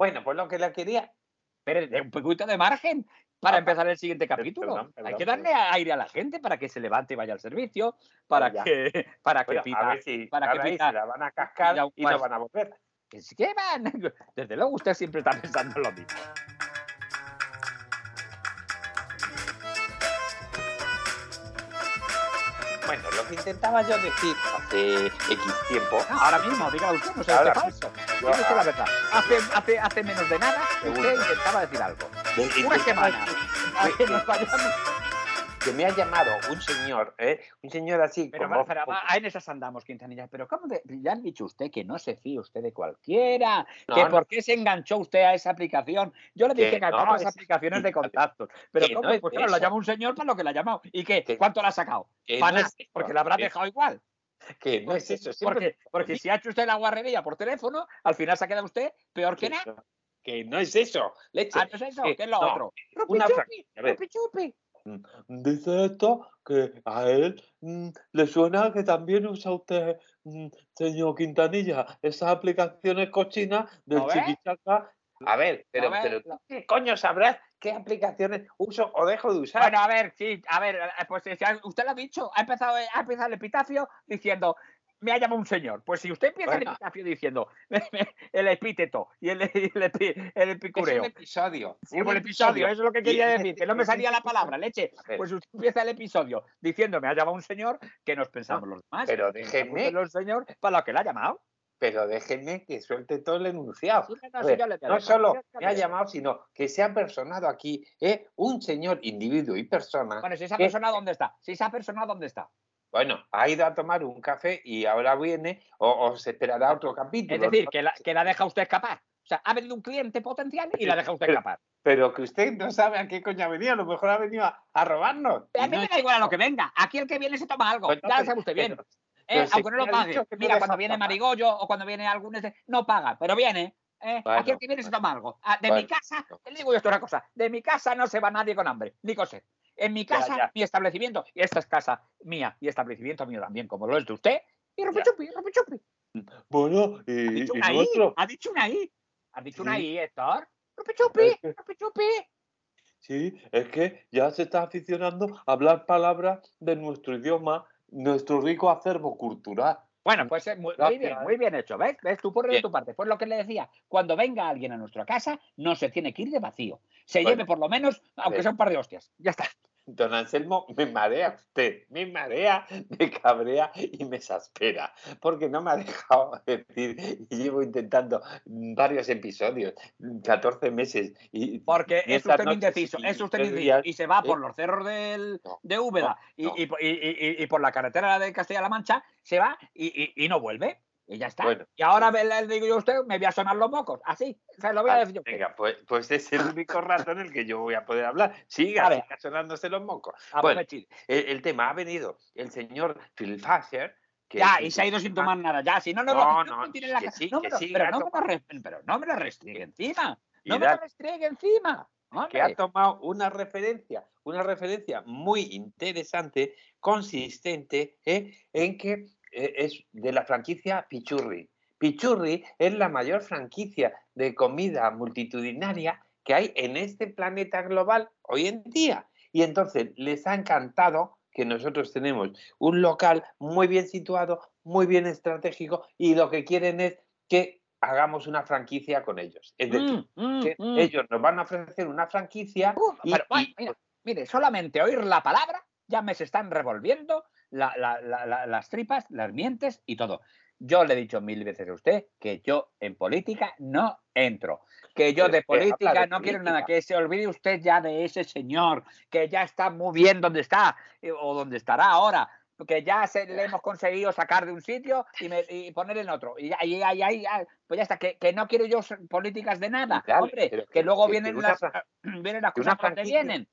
Bueno, pues lo que le quería. Pero un poquito de margen para empezar el siguiente capítulo. perdón, perdón, Hay que darle aire a la gente para que se levante y vaya al servicio, para Ya. que, para que Bueno, pida. a ver si para que se la van a cascar pida un y no van a volver. que sí que van. Desde luego usted siempre está pensando en lo mismo. Bueno, lo que intentaba yo decir hace X tiempo. No, ahora mismo, diga usted, no sea Ahora falso. La verdad. Hace, hace, hace menos de nada, usted intentaba decir algo. de- Una semana. que- que que- nos vayamos. que me ha llamado un señor, ¿eh? un señor así Pero, como pero, en esas andamos, Quintanilla. Pero ¿cómo de- ya han dicho usted que no se fíe usted de cualquiera? No, que no. por qué se enganchó usted a esa aplicación. Yo le dije Que que a no, es- aplicaciones de contactos. Pero ¿cómo? pues claro, lo eso. llama un señor para lo que la ha llamado. ¿Y qué? ¿Cuánto le ha sacado? Para nada, porque la habrá dejado igual. Que no es eso. siempre- Porque, porque si ha hecho usted la guarrería por teléfono, al final se ha quedado usted peor que nada. que no es eso. Leche. Ah, no es eso, que es lo no, otro. una Rupi fra- chupi, a ver. rupi chupi. Dice esto que a él mm, le suena que también usa usted, mm, señor Quintanilla, esas aplicaciones cochinas del chiquichaca. A ver, pero, A ver, pero ¿qué coño sabrás qué aplicaciones uso o dejo de usar? Bueno, a ver, sí, a ver, eh, pues eh, usted lo ha dicho, ha empezado, eh, ha empezado el epitafio diciendo, me ha llamado un señor. Pues si usted empieza el epitafio diciendo el epíteto y el, el, epi- el es epicureo. un episodio. Sí, un un episodio, eso es lo que quería decir, que no me salía la palabra, leche. Pues usted empieza el episodio diciendo, me ha llamado un señor, que nos pensamos los demás. pero en los señor para lo que le ha llamado. Pero déjenme que suelte todo el enunciado. Sí, no, sí, solo me ha llamado, sino que se ha personado aquí ¿eh? un señor, individuo y persona. Bueno, si esa ¿Qué? persona, ¿dónde está? Si esa persona, ¿dónde está? Bueno, ha ido a tomar un café y ahora viene o, o se esperará otro capítulo. Es decir, que la, que la deja usted escapar. O sea, ha venido un cliente potencial y la deja usted escapar. Pero que usted no sabe a qué coño ha venido, a lo mejor ha venido a, a robarnos. A mí no me da igual a lo que venga. Aquí el que viene se toma algo. Pues no, usted bien. pero- ¿eh? Aunque no lo ha pague. Mira, cuando viene. Marigollo o cuando viene algún... No paga, pero viene. ¿eh? Bueno, Aquí el que viene se toma algo. Ah, De mi casa, te digo yo esto una cosa. De mi casa no se va nadie con hambre, ni con sed. En mi casa, ya. mi establecimiento, y esta es casa mía y establecimiento mío también, como lo es de usted, y rupi Ya. chupi, rupi chupi. Bueno, Ha y, dicho y una I, ha dicho una I. Ha dicho una Sí. I, Héctor. Sí, es que ya se está aficionando a hablar palabras de nuestro idioma, nuestro rico acervo cultural. Bueno, pues eh, muy, muy bien, muy bien hecho, ¿ves? ¿Ves? Tú pones de tu parte. Pues lo que le decía, cuando venga alguien a nuestra casa, no se tiene que ir de vacío. Se Bueno. lleve por lo menos, aunque sea un par de hostias. Ya está. Don Anselmo, me marea usted, me marea, me cabrea y me exaspera, porque no me ha dejado decir, y llevo intentando varios episodios, 14 meses, y Porque y es usted indeciso, es usted indeciso. Y se va ¿eh? por los cerros del, No, de Úbeda y- no. y, y- y- y por la carretera de Castilla-La Mancha, se va y no vuelve. Y ya está. Bueno. Y ahora ve- le digo yo a usted, me voy a sonar los mocos. Así, se lo voy a Vale, decir yo. Venga, pues, pues es el único rato en el que yo voy a poder hablar. Siga, A siga sonándose los mocos. A bueno. El, el tema ha venido el señor Phil Fasher. que Ya, y se ha ido sin tomar nada. Ya, si no, no, No, no, no tiene la que sí, no me pero, no me lo tomando. res- pero no me lo restringue encima. No me lo restringue encima. que ha Hombre. tomado una referencia, una referencia muy interesante, consistente, ¿eh? en que es de la franquicia Pichurri. Pichurri es la mayor franquicia de comida multitudinaria que hay en este planeta global hoy en día. Y entonces les ha encantado que nosotros tenemos un local muy bien situado, muy bien estratégico, y lo que quieren es que hagamos una franquicia con ellos. Es decir, Mm, mm, que mm. ellos nos van a ofrecer una franquicia Uf, y- pero, bueno, y- mira, mire, solamente oír la palabra ya me se están revolviendo la- la- la- la- las tripas, las mientes y todo. Yo le he dicho mil veces a usted que yo en política no entro, que yo de que política de no quiero nada, que se olvide usted ya de ese señor, que ya está muy bien donde está eh, o donde estará ahora, que ya se, le hemos conseguido sacar de un sitio y, me- y poner en otro. Y, ya- y ahí, ya, pues ya está, que, que no quiero yo políticas de nada, hombre, que, que- luego que- vienen, que las, vienen las que cosas franquicia vienen.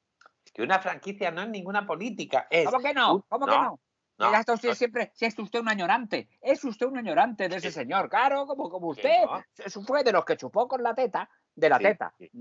que una franquicia no es ninguna política. Es ¿Cómo que no? ¿Cómo que no? No, está usted no. siempre, si es usted un añorante, es usted un añorante de ese Sí. señor, claro, como, como usted. no. Eso fue de los que chupó con la teta, de la Sí, teta. sí.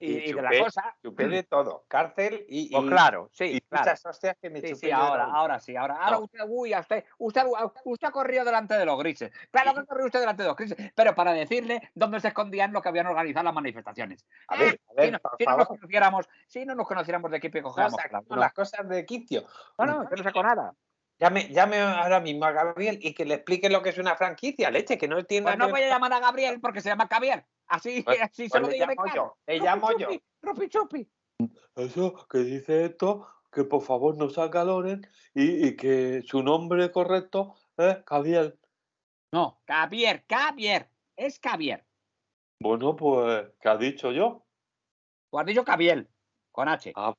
Y, de la cosa. Chupé de todo. Cárcel y, Pues claro, sí, y claro. muchas hostias que me Sí, chupé sí, la ahora, ahora sí, ahora, ahora usted, uy, a usted, usted, usted ha corrido delante de los grises. Claro que Sí. corrió usted delante de los grises, pero para decirle dónde se escondían los que habían organizado las manifestaciones. A Ah, ver, a si, ver, no, por si no nos conociéramos, si no nos conociéramos de sacamos cada uno. las cosas de quicio. No, no, yo no saco nada. Llame, llame ahora mismo a Gabriel y que le explique lo que es una franquicia, leche, que no entienda. Pues no voy a llamar a Gabriel porque se llama Javier. Así, Pues- así pues se lo digo llamo yo, le Rupi llamo yo. Rupi chupi. Eso que dice esto, que por favor no se acaloren y, y que su nombre correcto es Javier. No, Javier, Javier. Es Javier. Bueno, pues, ¿qué ha dicho yo? O has dicho Javier, con H. Ah,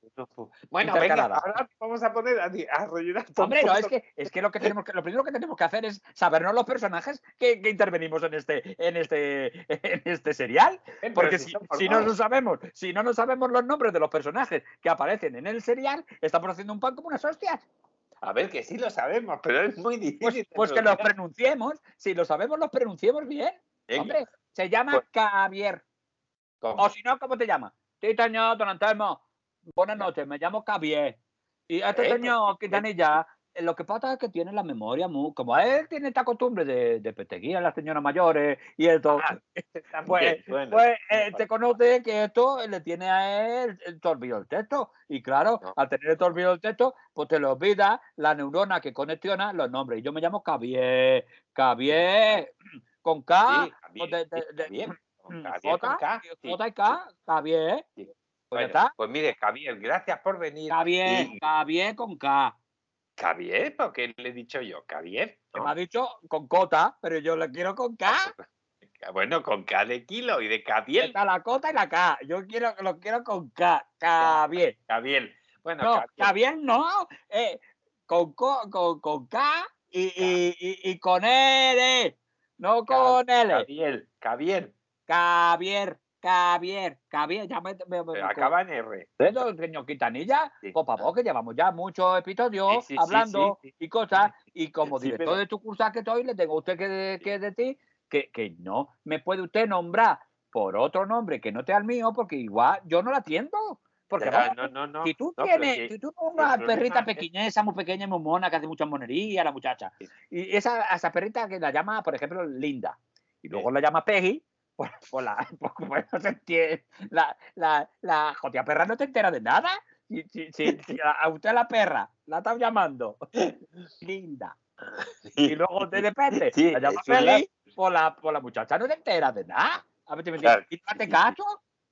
bueno, pues, venga, ahora vamos a poner a, a rellenar todo Hombre, no, es que, es que lo que tenemos que, lo primero que tenemos que hacer es sabernos los personajes que, que intervenimos en este, en este, en este serial. Porque si si, no lo sabemos, si no nos sabemos los nombres de los personajes que aparecen en el serial, estamos haciendo un pan como unas hostias. A ver, que sí lo sabemos, pero es muy difícil. Pues, de pues que los pronunciemos, si lo sabemos, los pronunciemos bien. Venga, Hombre, se llama Pues- Javier. ¿cómo? O si no, ¿cómo te llamas? Sí, señor, don Anselmo. Buenas noches, me llamo Javier. Y este Eh, señor sí, Quintanilla, eh, lo que pasa es que tiene la memoria muy. Como él tiene esta costumbre de, de peteguir a las señoras mayores y esto. Ah, Pues, bueno, pues eh, te conoce que esto le tiene a él el torbido el texto. Y claro, No. al tener el torbido el texto, pues te lo olvida la neurona que conexiona los nombres. Y yo me llamo Javier. Javier. Con K. Sí, Javier, de- de- Javier, con mm, Javier con J, K, J y K. Javier. Sí. Pues Bueno, está. Pues mire, Javier, gracias por venir. Javier, Y- Javier con K. Javier, ¿por qué le he dicho yo? Javier. ¿no? me ha dicho con cota, pero yo le quiero con K. Bueno, con K de kilo y de Javier. Está la cota y la K. Yo quiero, lo quiero con K. Javier. Javier. Bueno, No, Javier. Javier no. eh, con, co- con, con K y, y, y, y con L. No con L. Javier, Javier. Javier, Javier, Javier. Ya me, me- me- Pero acaba en R. Eso, señor Quintanilla, Sí. por favor, que llevamos ya muchos episodios Sí, sí, sí, hablando y cosas, y como director pero- de tu cursa que estoy, le tengo a usted que, que decir que, que no me puede usted nombrar por otro nombre que no sea el mío, porque igual yo no la atiendo. Porque Ya, no, no, no. si tú tienes, que- si tú una perrita es- pequeñesa, muy pequeña, muy mona, que hace mucha monería, la muchacha, y esa, esa perrita que la llama, por ejemplo, Linda, y luego la llama Peggy, pues la, no se entiende. La, la, la jotia perra no te entera de nada. Si, si, si- si a usted la perra la está llamando Linda, y luego de repente Sí, la llama pues la, la muchacha no te entera de nada. A ver, Claro. ¿Y no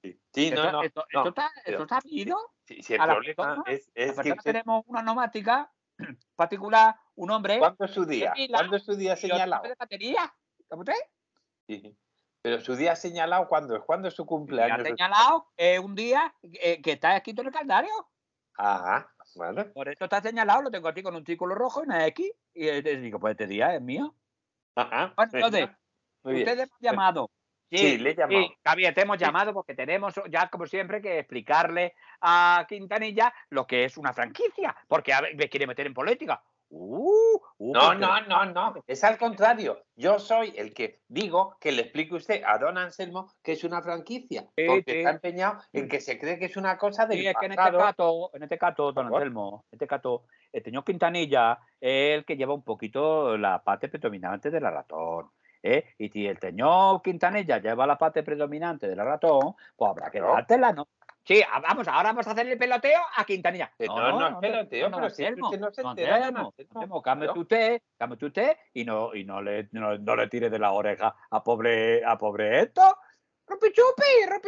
sí, sí. esto, no, no. esto, no, esto está, esto está el problema persona- es, es La que persona usted- tenemos una nomática particular, un hombre, ¿cuándo es su día? ¿Cuándo es su día señalado? de batería. ¿Sabe usted? Sí. Pero su día señalado, ¿cuándo es? ¿Cuándo es su Me ha cumpleaños? señalado eh, un día eh, que está escrito en el calendario. Ajá, bueno. Por eso está señalado, lo tengo aquí con un círculo rojo y una X. Y eh, digo, pues este día es mío. Ajá. Bueno, entonces, muy bien. Ustedes han llamado. Sí, le he llamado. Sí, Javier, te hemos Sí. llamado porque tenemos ya, como siempre, que explicarle a Quintanilla lo que es una franquicia. Porque a ver, me quiere meter en política. Uh, uh, No, porque- no, no, no. Es al contrario. Yo soy el que digo que le explique usted a don Anselmo que es una franquicia. Sí, porque sí. está empeñado en que se cree que es una cosa Sí, es que en este caso, en este caso, don. Anselmo, en este caso, el señor Quintanilla es el que lleva un poquito la parte predominante de la ratón. ¿eh? Y si el señor Quintanilla lleva la parte predominante de la ratón, pues habrá que dártela, ¿no? Sí, a- vamos, ahora vamos a hacerle peloteo a Quintanilla. Que no, no es peloteo, no, pero si usted no se entera, don Anselmo, claro. usted, cálmese usted y no, y no le, no, no le tire de la oreja a pobre, a pobre esto. ¡Rupi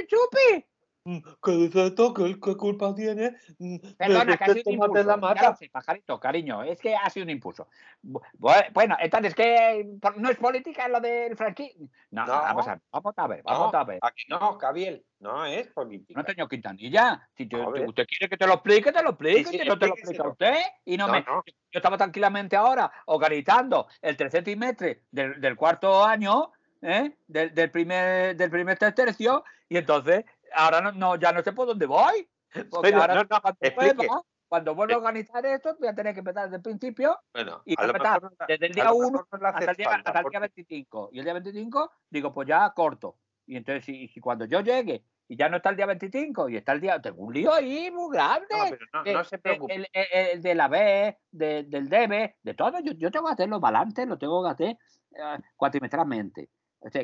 chupi! Mm, ¿Qué dice esto? ¿Qué, qué culpa tiene? mm, Perdona, que ha que sido un impulso. la Ya mata? lo sé, pajarito, cariño, es que ha sido un impulso. Bu- bu- Bueno, entonces, ¿qué? ¿Por- ¿No es política lo del franqui? No, No. vamos a ver, vamos a ver, vamos No, a ver. aquí no, Gabriel. No es política. No, señor Quintanilla, si te- usted quiere que te lo explique, te lo explique, sí, no te lo explica usted. Y no, No, me, no. Yo estaba tranquilamente ahora organizando el tercer trimestre del, del cuarto año, ¿eh? del, del primer del primer tercio, y entonces ahora no, no, ya no sé por dónde voy. Porque Bueno, ahora no, no, cuando pueda, cuando vuelva a Eh. organizar esto, voy a tener que empezar desde el principio Bueno, y empezar no- desde el día lo 1 mejor no le hace hasta el día, falta, hasta el día porque- 25. Y el día 25, digo, pues ya corto. Y entonces, si, si cuando yo llegue y ya no está el día 25 y está el día, tengo un lío ahí muy grande. No, pero no, Eh, no se eh, preocupe. El, el- el de la B, de- del debe, de todo. Yo, yo tengo que hacer los balances, lo tengo que hacer eh, cuatrimestralmente.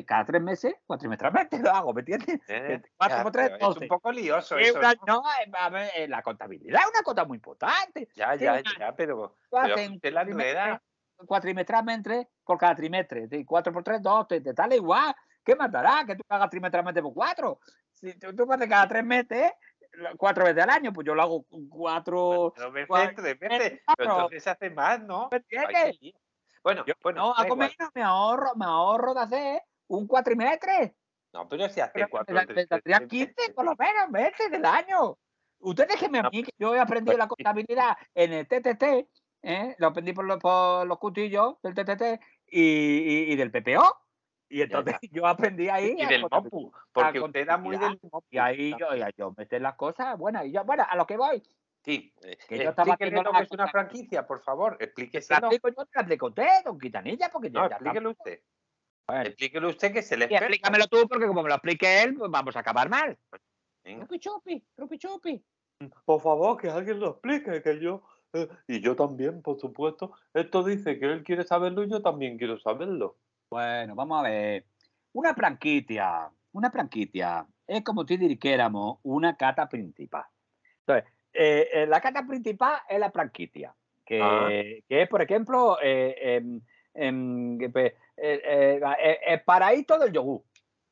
Cada tres meses, cuatrimestralmente lo hago, ¿me entiendes? Eh, cuatro por tres, es un poco lioso Es eso. una- ¿no? eh, ver, eh, la contabilidad es una cosa muy importante. Ya, ya, una- ya, pero, pero la enreda. cuatrimestralmente por cada trimestre. De 4 por 3, 2, te, te tal igual. ¿Qué más dará que tú hagas trimestralmente por 4? Si tú, tú haces cada tres meses, cuatro veces al año, pues yo lo hago cuatro. Dos veces, tres veces. cuatro. Pero entonces se hace más, ¿no? ¿Me entiendes? Bueno, Yo bueno, no da igual. menos, me ahorro, me ahorro de hacer un cuatrimestre. No, pero si hace cuatro me- me tres 15 meses. por lo menos meses del año. Usted déjeme a No, mí, que yo he aprendido pues la contabilidad en el TTT, ¿eh? lo aprendí por, los- por los cutillos del TTT y, y- y del PPO. Y entonces yo aprendí ahí. Y a del. MOPU, porque usted era muy del. Y ahí yo, y ahí yo meter las cosas buenas. Y yo, bueno, a lo que voy. Sí, eh, que yo estaba haciendo lo que es una franquicia, por favor, explico yo, te usted, don Quitanilla, porque No, ya, explíquelo usted. Bueno. Explíquelo usted que se le Y explícamelo tú, porque como me lo explique él, pues vamos a acabar mal. Rupi chupi, rupi chupi. Por favor, que alguien lo explique, que yo... eh, y yo también, por supuesto. Esto dice que él quiere saberlo y yo también quiero saberlo. Bueno, vamos a ver. Una franquicia, una franquicia es como si dijéramos una cata principal. Entonces, eh, eh, la cata principal es la franquicia, que, Ah. que es, por ejemplo, eh, em, em, que, pues, el paraíso del yogur.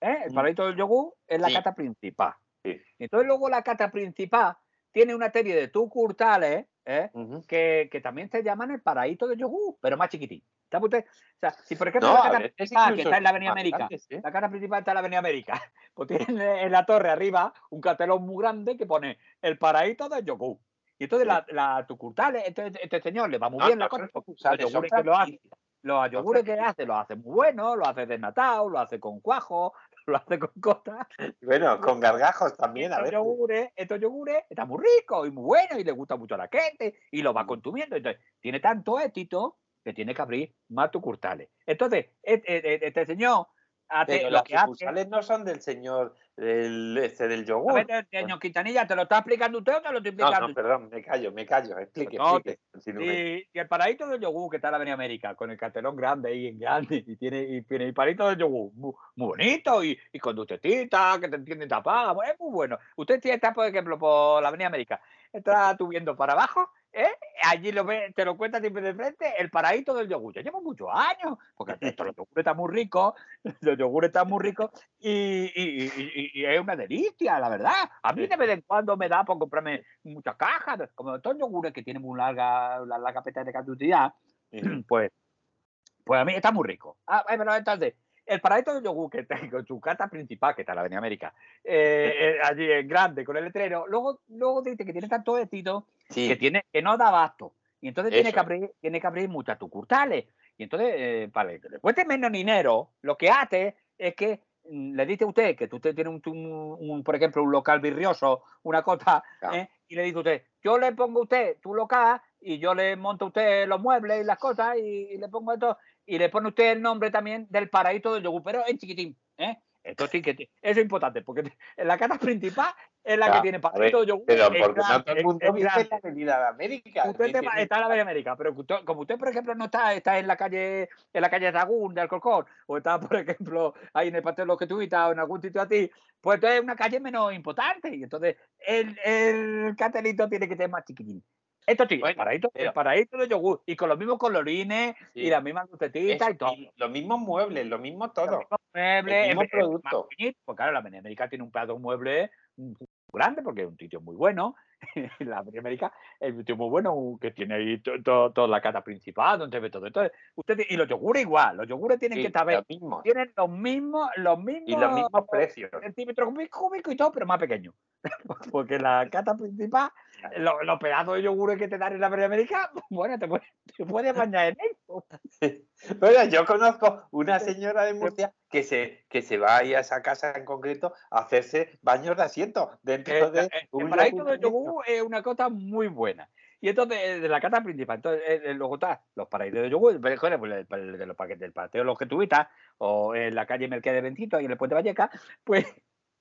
El paraíso del yogur es la Sí. cata principal. Sí. Entonces, luego la cata principal tiene una serie de tucurtales ¿eh? Ujú. que, que también se llaman el paraíso del yogur, pero más chiquitín. ¿Sabe usted? O sea, si por ejemplo No, la a cata veces principal, que está en la Avenida América, ¿eh? la cara principal está en la Avenida América. Pues tiene en la torre arriba un cartelón muy grande que pone el paraíso del yogur. Y entonces la, la tucurtales, este, este señor le va muy No, bien la cosa. los yogures que lo hace, los yogures que hace, lo hace muy bueno, lo hace desnatado, lo hace con cuajo, lo hace con cosas. Bueno, con gargajos también, a estos ver. yogures, estos yogures están muy ricos y muy buenos y le gusta mucho a la gente y lo va consumiendo. Entonces, tiene tanto éxito que tiene que abrir más tucurtales. Entonces, este, este señor hace Pero lo las sucursales no son del señor del, este, del A yogur. ver, señor Quintanilla, ¿te lo está explicando usted o te lo estoy No, explicando? no, perdón, me callo, me callo. Explique, No, explique. Y, y el paraíso del yogur que está en la Avenida América, con el cartelón grande ahí en grande, y tiene, y tiene el paraíso del yogur muy, muy bonito y, y con dulcetita, que te entienden tapada, es muy bueno. Usted si está, por ejemplo, por la Avenida América, está subiendo para abajo, ¿eh? allí lo ve, te lo cuenta siempre de frente, el paraíso del yogur. Yo llevo muchos años, porque esto, los yogures están muy ricos, los yogures están muy ricos y, y- y- y- y es una delicia, la verdad. A mí de vez en cuando me da por comprarme muchas cajas, como estos yogures que tienen muy larga, la larga de caducidad, pues, pues a mí está muy rico. Ah, eh, pero entonces, el paraíso del yogur que con su carta principal, que está en la Avenida América, eh, eh, allí en grande, con el letrero, luego, luego dice que tiene tanto éxito Sí, que tiene que no da abasto. Y entonces tiene que abrir, tiene que abrir muchas tucurtales. Y entonces, eh, para que le cueste menos dinero, lo que hace es que mm, le dice a usted que usted tiene un, un- un, por ejemplo, un local virrioso, una cosa, Claro. ¿eh? y le dice a usted, yo le pongo a usted tu local y yo le monto a usted los muebles y las cosas y, y le pongo esto, y le pone usted el nombre también del paraíso del yogur, pero en chiquitín, ¿eh? Esto sí que eso es importante, porque en la carta principal es la que tiene a paraíso del yogur. pero porque no todo el mundo vive en la Avenida de América. Usted te- está en la Avenida América, pero que usted- como usted, por ejemplo, no está, está en la calle, en la calle Sagún de Alcorcón, o está, por ejemplo, ahí en el de los Jesuitas o en algún sitio así, pues entonces es una calle menos importante. Y entonces el, el cartelito tiene que ser más chiquitín. Esto sí, Bueno, el paraíso, el pero- paraíso de yogur, y con los mismos colorines Sí. y las mismas lucecitas y todo. y los mismos muebles, lo mismo Los todo. mismos muebles, mismo en- más producto. Pues claro, la América tiene un pedazo de mueble mm, grande porque es un sitio muy bueno. la Avenida América es un sitio muy bueno que tiene ahí to- to- toda la casa principal, donde se ve todo. Entonces, usted, y los yogures igual, los yogures tienen Sí, que los mismos. tienen los mismos, los mismos, Y los mismos precios. centímetros cúbicos y todo, pero más pequeños. Porque la cata principal, lo- los pedazos de yogures que te dan en la América, bueno, te puedes, te puedes bañar en eso. Bueno, yo conozco una señora de Murcia que se, que se va ahí a esa casa en concreto a hacerse baños de asiento dentro de eh, un el paraíso pequeño. yogur es una cosa muy buena. Y entonces, eh, de la carta principal, entonces, eh, luego está los paraísos de yogur, pues, pues, de los paquetes del los jesuitas, o en la calle Mercedes Bencito y en el puente Valleca, pues,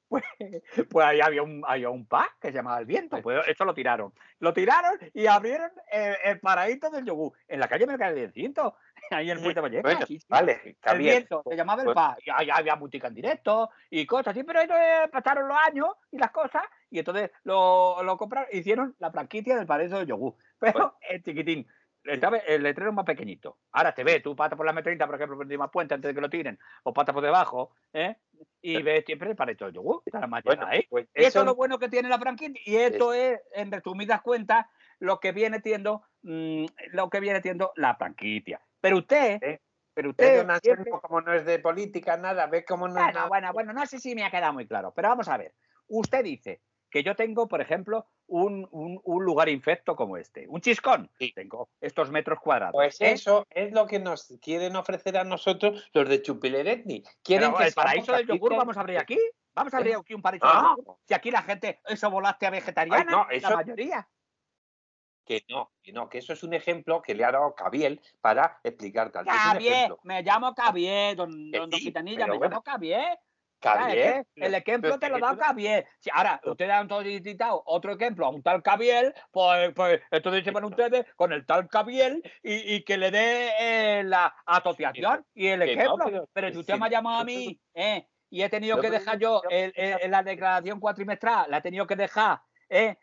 pues, pues ahí había un, había un pa que se llamaba El Viento. Pues eso lo tiraron. Lo tiraron y abrieron el, el paraíso del yogur en la calle Mercedes Bencito, ahí en el puente Valleca. Bueno, sí, sí. vale, está El bien. viento, se llamaba el Pues- PA, y ahí había música en directo y cosas así, pero entonces pasaron los años y las cosas, y entonces lo, lo compraron, hicieron la franquicia del paraíso del yogur. Pero es chiquitín. El letrero más pequeñito. Ahora te ves, tú pata por la M30, por ejemplo, por encima puente antes de que lo tiren, o pata por debajo, ¿eh? y ves siempre el paraíso del yogur. Está la Bueno, ahí. pues Eso eso es lo bueno que tiene la franquicia. Y esto es, en resumidas cuentas, lo que viene siendo, mm, lo que viene siendo la franquicia. Pero usted, ¿Eh? pero Usted, siempre- como no es de política, nada, ve cómo no es bueno, nada. bueno, bueno, no sé si me ha quedado muy claro, pero vamos a ver. Usted dice que yo tengo, por ejemplo, un, un- un lugar infecto como este, un chiscón. Sí. Tengo estos metros cuadrados. Pues eso es lo que nos quieren ofrecer a nosotros los de Chupileretni. Quieren Pero que el paraíso del yogur vamos a abrir aquí. Vamos a abrir ¿Eh? aquí un paraíso Ah. del yogur. Si aquí la gente, eso volaste a vegetariana, Ay, no, la eso- mayoría. Que no, que no, que eso es un ejemplo que le ha dado Cabiel para explicar tal. Ejemplo. me llamo Cabié, don, don, Gitanilla, me bueno. llamo Cabié. Cabiel. El ejemplo te lo da Cabiel. Si ahora ustedes han solicitado otro ejemplo a un tal Cabiel, pues, pues entonces se van ustedes con el tal Cabiel y, y que le dé eh, la asociación y el ejemplo. pero- si usted me ha llamado a mí eh, y he tenido que dejar yo el- la declaración cuatrimestral, la he tenido que dejar. eh,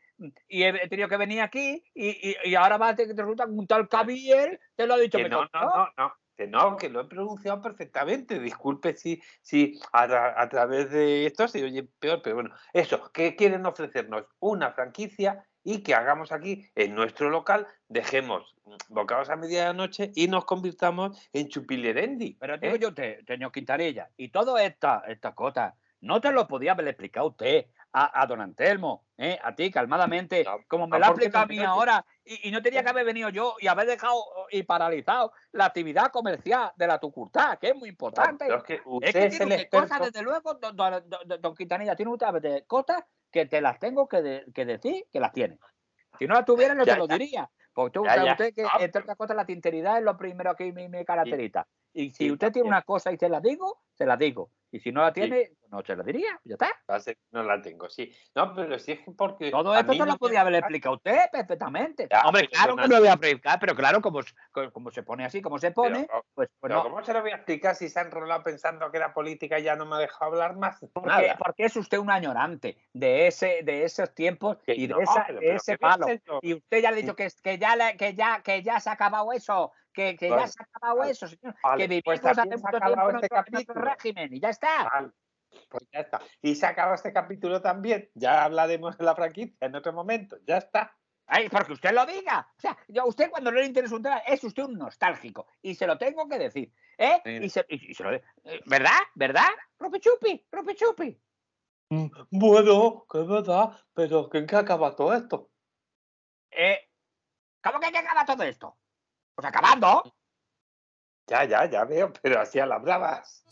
y he tenido que venir aquí y, y- y ahora va a tener que resulta un tal Cabiel te lo ha dicho Que no, no, no, no, no, que lo he pronunciado perfectamente. Disculpe si, si a, tra- a través de esto se oye peor, pero bueno, eso, que quieren ofrecernos una franquicia y que hagamos aquí en nuestro local, dejemos bocados a medianoche y nos convirtamos en chupilerendi. Pero digo ¿eh? yo, usted, señor Quintanilla, y todas estas estas cosas, ¿no te lo podía haber explicado usted a, a don Antelmo, ¿eh? a ti, calmadamente, No, como me lo ha explicado a mí ahora? Y, y no tenía que haber venido yo y haber dejado y paralizado la actividad comercial de la tucurtá, que es muy importante. Pero es que Es usted que es, tiene el usted cosas, desde luego, don, don- don- don Quintanilla, tiene usted cosas que te las tengo que, de- que decir que las tiene. Si no las tuviera, no Ya, te lo diría. Porque tú Ya, usted que, No, entre otras cosas, la tinteridad es lo primero que me, me caracteriza. Y si Sí, usted tiene una cosa y se la digo, se la digo. Y si no la tiene, no se la diría. Ya está. No la tengo, sí. No, pero sí es que porque. Todo esto se no lo podía haber explicado usted perfectamente. Ya, Hombre, claro que me lo voy a explicar, pero claro, como, como se pone así, como se pone, Pero, pues, pues pero no. ¿cómo se lo voy a explicar si se ha enrolado pensando que era política y ya no me ha dejado hablar más? Porque, Nada. porque es usted un añorante de ese de esos tiempos y de, no, esa, pero- de pero ese ¿qué voy a palo. Y usted ya le ha dicho que, que, ya, le- que, ya, que ya se ha acabado eso, que, que ya se ha acabado vale, eso, señor. vale, que vivimos pues hace mucho tiempo en este en capítulo. régimen y ya está. Pues ya está. Y se acaba este capítulo también. Ya hablaremos de la franquicia en otro momento. Ya está. Ay, porque usted lo diga. O sea, yo, usted cuando no le interesa un tema, es usted un nostálgico. Y se lo tengo que decir. ¿Eh? Mira. Y se, y- y se lo de- eh, ¿Verdad? ¿Verdad? Rupichupi, Rupichupi. Mm, Bueno, que es verdad, pero ¿en qué acaba todo esto? Eh, ¿Cómo que hay que acabar todo esto? Pues acabando. Ya, ya, ya veo, pero así a las bravas.